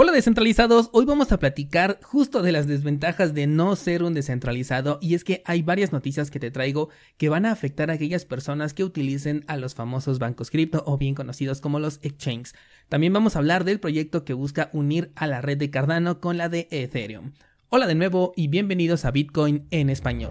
Hola descentralizados, hoy vamos a platicar justo de las desventajas de no ser un descentralizado y es que hay varias noticias que te traigo que van a afectar a aquellas personas que utilicen a los famosos bancos cripto o bien conocidos como los exchanges. También vamos a hablar del proyecto que busca unir a la red de Cardano con la de Ethereum. Hola de nuevo y bienvenidos a Bitcoin en español.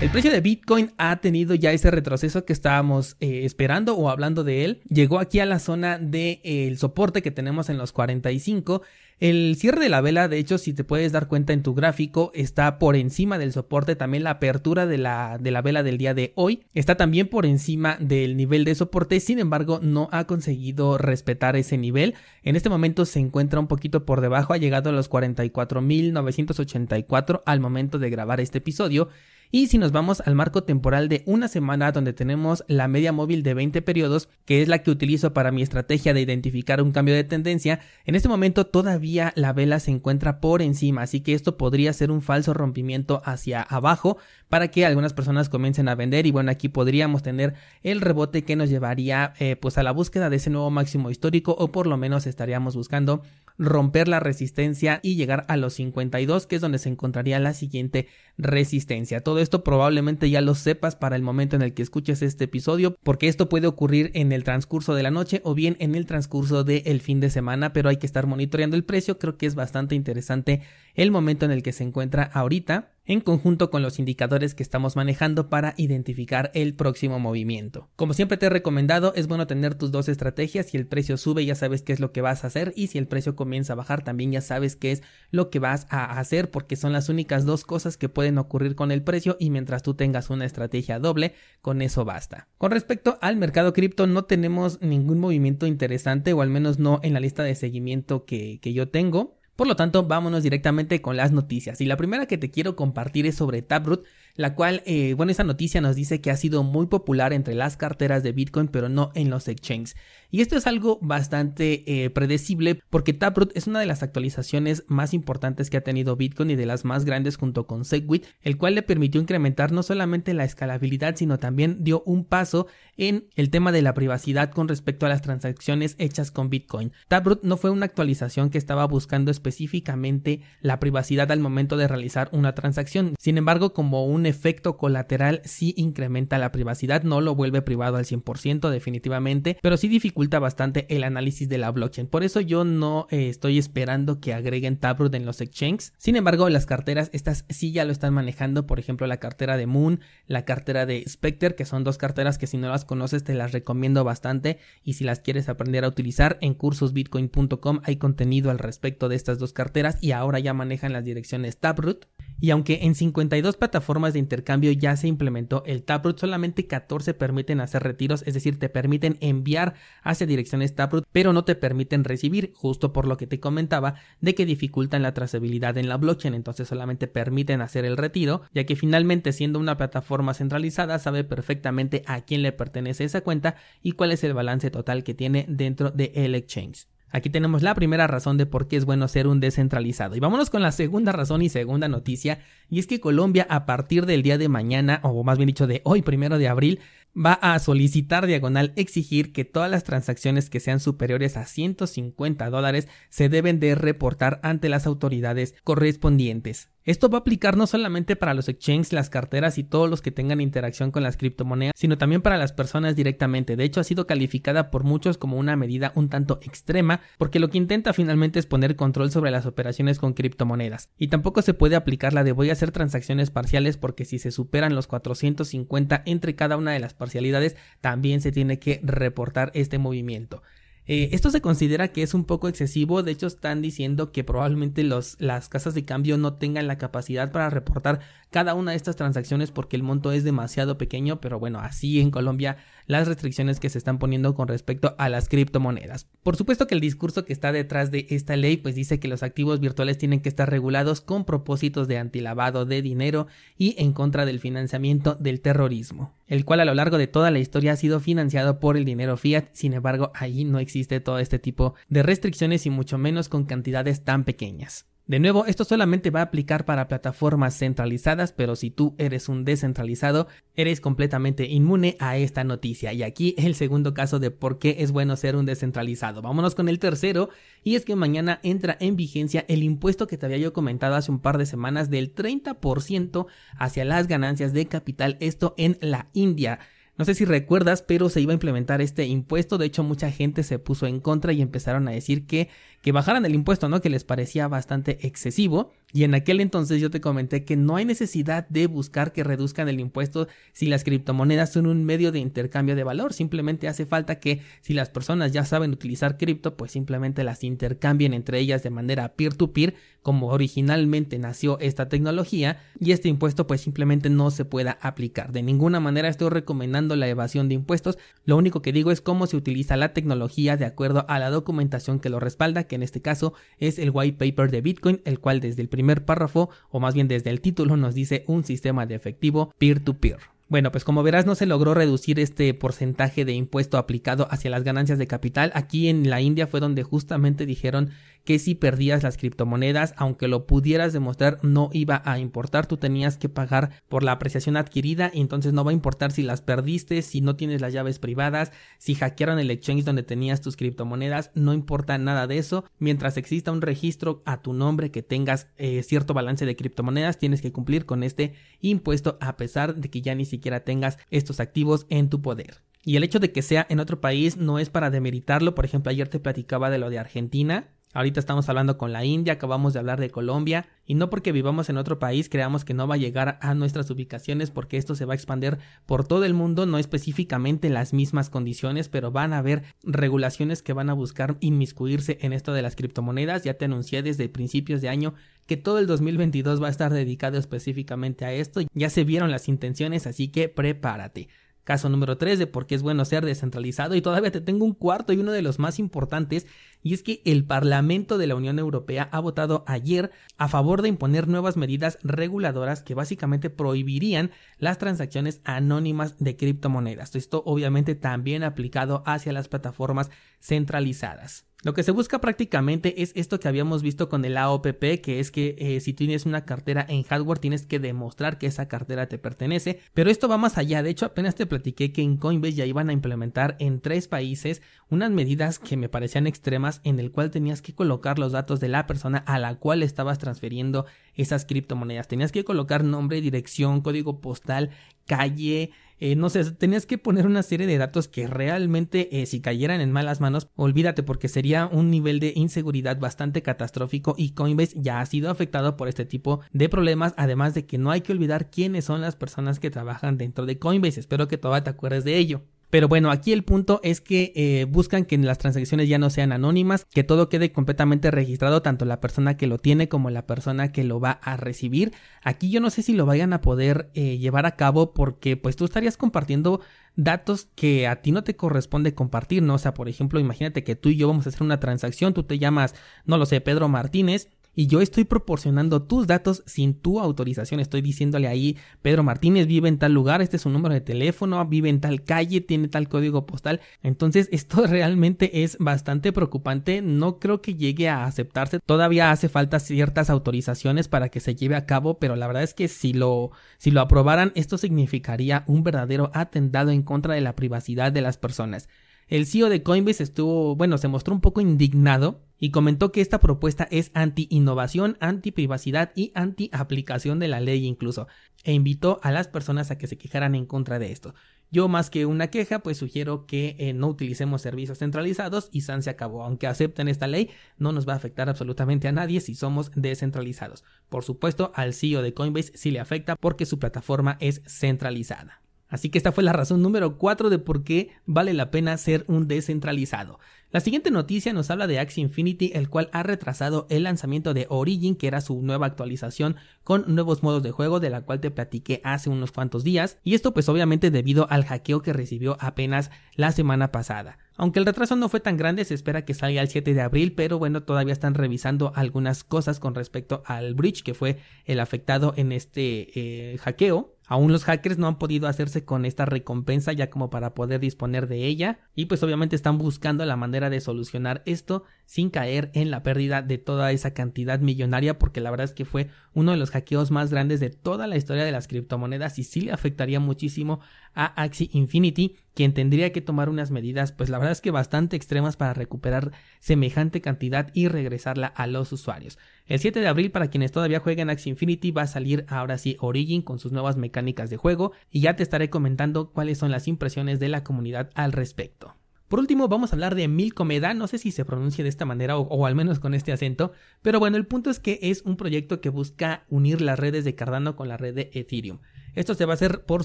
El precio de Bitcoin ha tenido ya ese retroceso que estábamos eh, esperando o hablando de él. Llegó aquí a la zona del de, soporte que tenemos en los 45 el cierre de la vela, de hecho, si te puedes dar cuenta en tu gráfico, está por encima del soporte. También la apertura de la, de la vela del día de hoy está también por encima del nivel de soporte. Sin embargo, no ha conseguido respetar ese nivel. En este momento se encuentra un poquito por debajo. Ha llegado a los 44.984 al momento de grabar este episodio. Y si nos vamos al marco temporal de una semana donde tenemos la media móvil de 20 periodos, que es la que utilizo para mi estrategia de identificar un cambio de tendencia, en este momento todavía la vela se encuentra por encima, así que esto podría ser un falso rompimiento hacia abajo para que algunas personas comiencen a vender. Y bueno, aquí podríamos tener el rebote que nos llevaría eh, pues a la búsqueda de ese nuevo máximo histórico o por lo menos estaríamos buscando romper la resistencia y llegar a los 52 que es donde se encontraría la siguiente resistencia. Todo esto probablemente ya lo sepas para el momento en el que escuches este episodio porque esto puede ocurrir en el transcurso de la noche o bien en el transcurso del fin de semana pero hay que estar monitoreando el precio. Creo que es bastante interesante el momento en el que se encuentra ahorita en conjunto con los indicadores que estamos manejando para identificar el próximo movimiento. Como siempre te he recomendado, es bueno tener tus dos estrategias, si el precio sube ya sabes qué es lo que vas a hacer y si el precio comienza a bajar también ya sabes qué es lo que vas a hacer porque son las únicas dos cosas que pueden ocurrir con el precio y mientras tú tengas una estrategia doble, con eso basta. Con respecto al mercado cripto no tenemos ningún movimiento interesante o al menos no en la lista de seguimiento que, que yo tengo. Por lo tanto, vámonos directamente con las noticias. Y la primera que te quiero compartir es sobre Taproot, la cual, eh, bueno, esa noticia nos dice que ha sido muy popular entre las carteras de Bitcoin, pero no en los exchanges. Y esto es algo bastante eh, predecible porque Taproot es una de las actualizaciones más importantes que ha tenido Bitcoin y de las más grandes junto con Segwit, el cual le permitió incrementar no solamente la escalabilidad, sino también dio un paso en el tema de la privacidad con respecto a las transacciones hechas con Bitcoin. Taproot no fue una actualización que estaba buscando específicamente la privacidad al momento de realizar una transacción. Sin embargo, como un efecto colateral sí incrementa la privacidad, no lo vuelve privado al 100% definitivamente, pero sí dificulta bastante el análisis de la blockchain. Por eso yo no eh, estoy esperando que agreguen Taproot en los exchanges. Sin embargo, las carteras, estas sí ya lo están manejando. Por ejemplo, la cartera de Moon, la cartera de Spectre, que son dos carteras que si no las conoces te las recomiendo bastante. Y si las quieres aprender a utilizar, en cursosbitcoin.com hay contenido al respecto de estas dos carteras y ahora ya manejan las direcciones Taproot. Y aunque en 52 plataformas de intercambio ya se implementó el Taproot, solamente 14 permiten hacer retiros, es decir, te permiten enviar hacia direcciones Taproot, pero no te permiten recibir, justo por lo que te comentaba, de que dificultan la trazabilidad en la blockchain, entonces solamente permiten hacer el retiro, ya que finalmente siendo una plataforma centralizada sabe perfectamente a quién le pertenece esa cuenta y cuál es el balance total que tiene dentro de el exchange. Aquí tenemos la primera razón de por qué es bueno ser un descentralizado. Y vámonos con la segunda razón y segunda noticia. Y es que Colombia a partir del día de mañana, o más bien dicho de hoy, primero de abril, va a solicitar diagonal exigir que todas las transacciones que sean superiores a 150 dólares se deben de reportar ante las autoridades correspondientes. Esto va a aplicar no solamente para los exchanges, las carteras y todos los que tengan interacción con las criptomonedas, sino también para las personas directamente. De hecho, ha sido calificada por muchos como una medida un tanto extrema, porque lo que intenta finalmente es poner control sobre las operaciones con criptomonedas. Y tampoco se puede aplicar la de voy a hacer transacciones parciales porque si se superan los 450 entre cada una de las parcialidades, también se tiene que reportar este movimiento. Eh, esto se considera que es un poco excesivo, de hecho están diciendo que probablemente los, las casas de cambio no tengan la capacidad para reportar cada una de estas transacciones porque el monto es demasiado pequeño, pero bueno, así en Colombia las restricciones que se están poniendo con respecto a las criptomonedas. Por supuesto que el discurso que está detrás de esta ley pues dice que los activos virtuales tienen que estar regulados con propósitos de antilavado de dinero y en contra del financiamiento del terrorismo, el cual a lo largo de toda la historia ha sido financiado por el dinero fiat, sin embargo ahí no existe todo este tipo de restricciones y mucho menos con cantidades tan pequeñas. De nuevo, esto solamente va a aplicar para plataformas centralizadas, pero si tú eres un descentralizado, eres completamente inmune a esta noticia. Y aquí el segundo caso de por qué es bueno ser un descentralizado. Vámonos con el tercero, y es que mañana entra en vigencia el impuesto que te había yo comentado hace un par de semanas del 30% hacia las ganancias de capital, esto en la India. No sé si recuerdas, pero se iba a implementar este impuesto. De hecho, mucha gente se puso en contra y empezaron a decir que, que bajaran el impuesto, ¿no? Que les parecía bastante excesivo. Y en aquel entonces yo te comenté que no hay necesidad de buscar que reduzcan el impuesto si las criptomonedas son un medio de intercambio de valor. Simplemente hace falta que si las personas ya saben utilizar cripto, pues simplemente las intercambien entre ellas de manera peer-to-peer, como originalmente nació esta tecnología. Y este impuesto pues simplemente no se pueda aplicar. De ninguna manera estoy recomendando la evasión de impuestos. Lo único que digo es cómo se utiliza la tecnología de acuerdo a la documentación que lo respalda, que en este caso es el white paper de Bitcoin, el cual desde el primer párrafo, o más bien desde el título, nos dice un sistema de efectivo peer-to-peer. Bueno, pues como verás no se logró reducir este porcentaje de impuesto aplicado hacia las ganancias de capital. Aquí en la India fue donde justamente dijeron que si perdías las criptomonedas, aunque lo pudieras demostrar, no iba a importar, tú tenías que pagar por la apreciación adquirida, y entonces no va a importar si las perdiste, si no tienes las llaves privadas, si hackearon el exchange donde tenías tus criptomonedas, no importa nada de eso, mientras exista un registro a tu nombre que tengas eh, cierto balance de criptomonedas, tienes que cumplir con este impuesto a pesar de que ya ni siquiera tengas estos activos en tu poder. Y el hecho de que sea en otro país no es para demeritarlo, por ejemplo ayer te platicaba de lo de Argentina, Ahorita estamos hablando con la India, acabamos de hablar de Colombia, y no porque vivamos en otro país creamos que no va a llegar a nuestras ubicaciones porque esto se va a expandir por todo el mundo, no específicamente en las mismas condiciones, pero van a haber regulaciones que van a buscar inmiscuirse en esto de las criptomonedas. Ya te anuncié desde principios de año que todo el 2022 va a estar dedicado específicamente a esto. Ya se vieron las intenciones, así que prepárate. Caso número 3 de por qué es bueno ser descentralizado y todavía te tengo un cuarto y uno de los más importantes y es que el Parlamento de la Unión Europea ha votado ayer a favor de imponer nuevas medidas reguladoras que básicamente prohibirían las transacciones anónimas de criptomonedas. Esto obviamente también aplicado hacia las plataformas centralizadas. Lo que se busca prácticamente es esto que habíamos visto con el AOPP, que es que eh, si tienes una cartera en hardware tienes que demostrar que esa cartera te pertenece, pero esto va más allá, de hecho apenas te platiqué que en Coinbase ya iban a implementar en tres países unas medidas que me parecían extremas en el cual tenías que colocar los datos de la persona a la cual estabas transfiriendo esas criptomonedas, tenías que colocar nombre, dirección, código postal, calle, eh, no sé, tenías que poner una serie de datos que realmente eh, si cayeran en malas manos, olvídate porque sería un nivel de inseguridad bastante catastrófico y Coinbase ya ha sido afectado por este tipo de problemas, además de que no hay que olvidar quiénes son las personas que trabajan dentro de Coinbase, espero que todavía te acuerdes de ello. Pero bueno, aquí el punto es que eh, buscan que las transacciones ya no sean anónimas, que todo quede completamente registrado, tanto la persona que lo tiene como la persona que lo va a recibir. Aquí yo no sé si lo vayan a poder eh, llevar a cabo porque pues tú estarías compartiendo datos que a ti no te corresponde compartir, ¿no? O sea, por ejemplo, imagínate que tú y yo vamos a hacer una transacción, tú te llamas, no lo sé, Pedro Martínez y yo estoy proporcionando tus datos sin tu autorización. Estoy diciéndole ahí, Pedro Martínez vive en tal lugar, este es su número de teléfono, vive en tal calle, tiene tal código postal. Entonces esto realmente es bastante preocupante. No creo que llegue a aceptarse. Todavía hace falta ciertas autorizaciones para que se lleve a cabo, pero la verdad es que si lo, si lo aprobaran, esto significaría un verdadero atentado en contra de la privacidad de las personas. El CEO de Coinbase estuvo, bueno, se mostró un poco indignado y comentó que esta propuesta es anti-innovación, anti-privacidad y anti-aplicación de la ley incluso, e invitó a las personas a que se quejaran en contra de esto. Yo más que una queja, pues sugiero que eh, no utilicemos servicios centralizados y San se acabó. Aunque acepten esta ley, no nos va a afectar absolutamente a nadie si somos descentralizados. Por supuesto, al CEO de Coinbase sí le afecta porque su plataforma es centralizada. Así que esta fue la razón número 4 de por qué vale la pena ser un descentralizado. La siguiente noticia nos habla de Axie Infinity, el cual ha retrasado el lanzamiento de Origin, que era su nueva actualización con nuevos modos de juego, de la cual te platiqué hace unos cuantos días, y esto pues obviamente debido al hackeo que recibió apenas la semana pasada. Aunque el retraso no fue tan grande, se espera que salga el 7 de abril, pero bueno, todavía están revisando algunas cosas con respecto al bridge que fue el afectado en este eh, hackeo. Aún los hackers no han podido hacerse con esta recompensa ya como para poder disponer de ella y pues obviamente están buscando la manera de solucionar esto sin caer en la pérdida de toda esa cantidad millonaria porque la verdad es que fue uno de los hackeos más grandes de toda la historia de las criptomonedas y sí le afectaría muchísimo a Axie Infinity quien tendría que tomar unas medidas pues la verdad es que bastante extremas para recuperar semejante cantidad y regresarla a los usuarios. El 7 de abril para quienes todavía juegan Axie Infinity va a salir ahora sí Origin con sus nuevas mecánicas de juego y ya te estaré comentando cuáles son las impresiones de la comunidad al respecto. Por último, vamos a hablar de Milcomeda, no sé si se pronuncia de esta manera o, o, al menos con este acento, pero bueno, el punto es que es un proyecto que busca unir las redes de Cardano con la red de Ethereum. Esto se va a hacer, por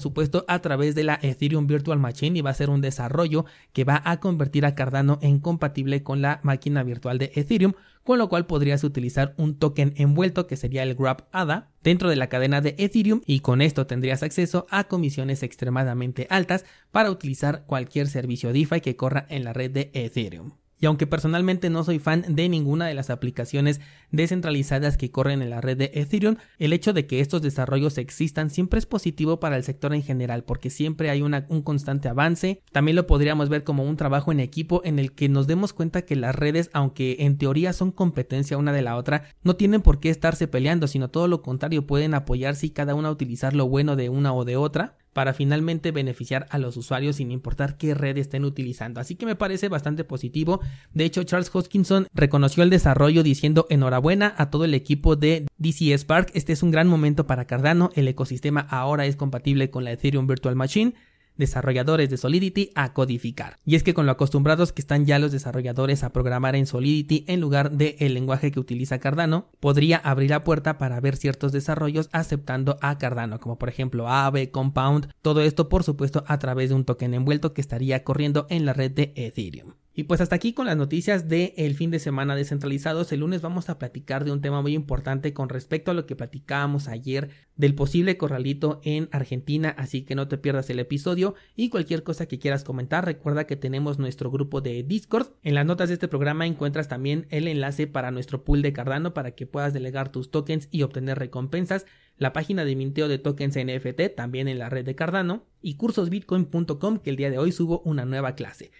supuesto, a través de la Ethereum Virtual Machine y va a ser un desarrollo que va a convertir a Cardano en compatible con la máquina virtual de Ethereum, con lo cual podrías utilizar un token envuelto que sería el Grab ADA dentro de la cadena de Ethereum y con esto tendrías acceso a comisiones extremadamente altas para utilizar cualquier servicio DeFi que corra en la red de Ethereum. Y aunque personalmente no soy fan de ninguna de las aplicaciones descentralizadas que corren en la red de Ethereum, el hecho de que estos desarrollos existan siempre es positivo para el sector en general porque siempre hay un constante avance. También lo podríamos ver como un trabajo en equipo en el que nos demos cuenta que las redes, aunque en teoría son competencia una de la otra, no tienen por qué estarse peleando, sino todo lo contrario, pueden apoyarse y cada una utilizar lo bueno de una o de otra para finalmente beneficiar a los usuarios sin importar qué red estén utilizando. Así que me parece bastante positivo. De hecho, Charles Hoskinson reconoció el desarrollo diciendo enhorabuena a todo el equipo de DC Spark. Este es un gran momento para Cardano. El ecosistema ahora es compatible con la Ethereum Virtual Machine desarrolladores de Solidity a codificar. Y es que con lo acostumbrados que están ya los desarrolladores a programar en Solidity en lugar del el lenguaje que utiliza Cardano, podría abrir la puerta para ver ciertos desarrollos aceptando a Cardano, como por ejemplo Aave, Compound, todo esto por supuesto a través de un token envuelto que estaría corriendo en la red de Ethereum. Y pues hasta aquí con las noticias del fin de semana descentralizados. El lunes vamos a platicar de un tema muy importante con respecto a lo que platicábamos ayer del posible corralito en Argentina, así que no te pierdas el episodio y cualquier cosa que quieras comentar, recuerda que tenemos nuestro grupo de Discord. En las notas de este programa encuentras también el enlace para nuestro pool de Cardano para que puedas delegar tus tokens y obtener recompensas la página de minteo de tokens NFT también en la red de Cardano y cursosbitcoin.com que el día de hoy subo una nueva clase.